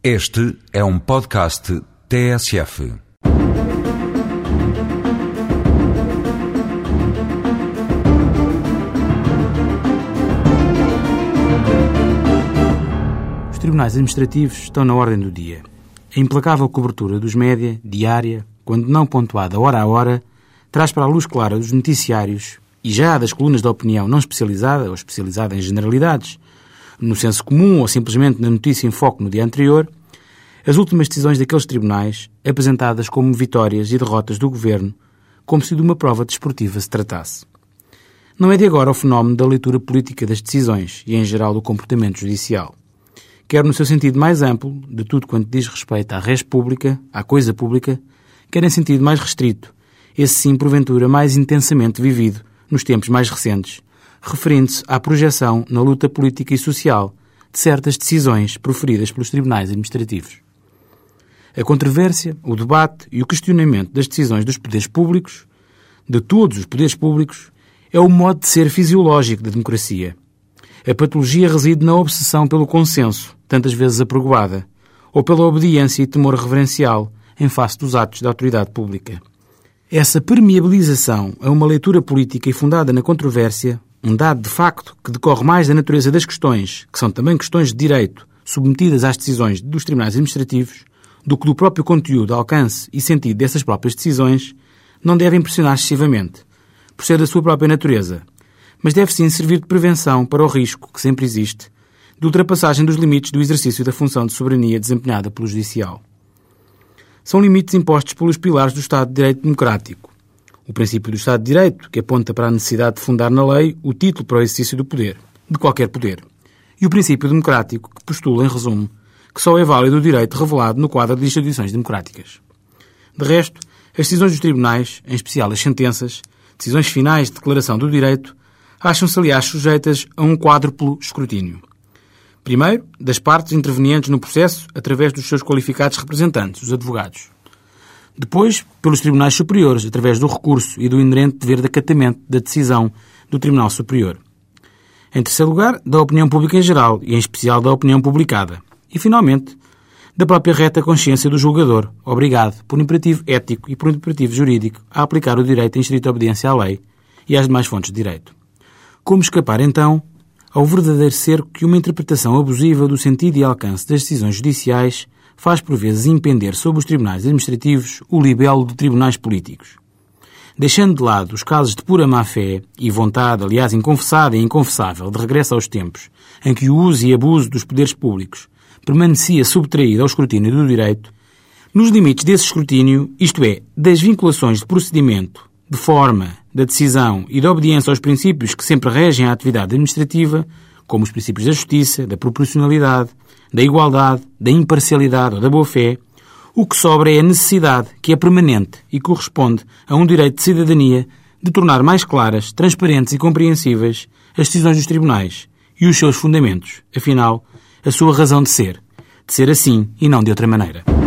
Este é um podcast TSF. Os tribunais administrativos estão na ordem do dia. A implacável cobertura dos média, diária, quando não pontuada hora a hora, traz para a luz clara dos noticiários e já das colunas de opinião não especializada ou especializada em generalidades, no senso comum ou simplesmente na notícia em foco no dia anterior, as últimas decisões daqueles tribunais apresentadas como vitórias e derrotas do governo, como se de uma prova desportiva se tratasse. Não é de agora o fenómeno da leitura política das decisões e, em geral, do comportamento judicial. Quer no seu sentido mais amplo, de tudo quanto diz respeito à res pública, à coisa pública, quer em sentido mais restrito, esse sim, porventura, mais intensamente vivido nos tempos mais recentes, referindo-se à projeção na luta política e social de certas decisões proferidas pelos tribunais administrativos. A controvérsia, o debate e o questionamento das decisões dos poderes públicos, de todos os poderes públicos, é o modo de ser fisiológico da democracia. A patologia reside na obsessão pelo consenso, tantas vezes apregoada, ou pela obediência e temor reverencial em face dos atos da autoridade pública. Essa permeabilização a uma leitura política e fundada na controvérsia, um dado de facto que decorre mais da natureza das questões, que são também questões de direito, submetidas às decisões dos tribunais administrativos, do que do próprio conteúdo, alcance e sentido dessas próprias decisões, não deve impressionar excessivamente, por ser da sua própria natureza, mas deve sim servir de prevenção para o risco, que sempre existe, de ultrapassagem dos limites do exercício da função de soberania desempenhada pelo Judicial são limites impostos pelos pilares do Estado de Direito Democrático. O princípio do Estado de Direito, que aponta para a necessidade de fundar na lei o título para o exercício do poder, de qualquer poder. E o princípio democrático, que postula, em resumo, que só é válido o direito revelado no quadro de instituições democráticas. De resto, as decisões dos tribunais, em especial as sentenças, decisões finais de declaração do direito, acham-se, aliás, sujeitas a um quádruplo escrutínio. Primeiro, das partes intervenientes no processo através dos seus qualificados representantes, os advogados. Depois, pelos tribunais superiores, através do recurso e do inerente dever de acatamento da decisão do Tribunal Superior. Em terceiro lugar, da opinião pública em geral e, em especial, da opinião publicada. E, finalmente, da própria reta consciência do julgador, obrigado, por imperativo ético e por imperativo jurídico, a aplicar o direito em estrita obediência à lei e às demais fontes de direito. Como escapar, então, ao verdadeiro cerco que uma interpretação abusiva do sentido e alcance das decisões judiciais faz por vezes impender sobre os tribunais administrativos o libelo de tribunais políticos. Deixando de lado os casos de pura má-fé e vontade, aliás inconfessada e inconfessável, de regresso aos tempos em que o uso e abuso dos poderes públicos permanecia subtraído ao escrutínio do direito, nos limites desse escrutínio, isto é, das vinculações de procedimento, de forma, da decisão e da obediência aos princípios que sempre regem a atividade administrativa, como os princípios da justiça, da proporcionalidade, da igualdade, da imparcialidade ou da boa-fé, o que sobra é a necessidade, que é permanente e corresponde a um direito de cidadania, de tornar mais claras, transparentes e compreensíveis as decisões dos tribunais e os seus fundamentos, afinal, a sua razão de ser, de ser assim e não de outra maneira.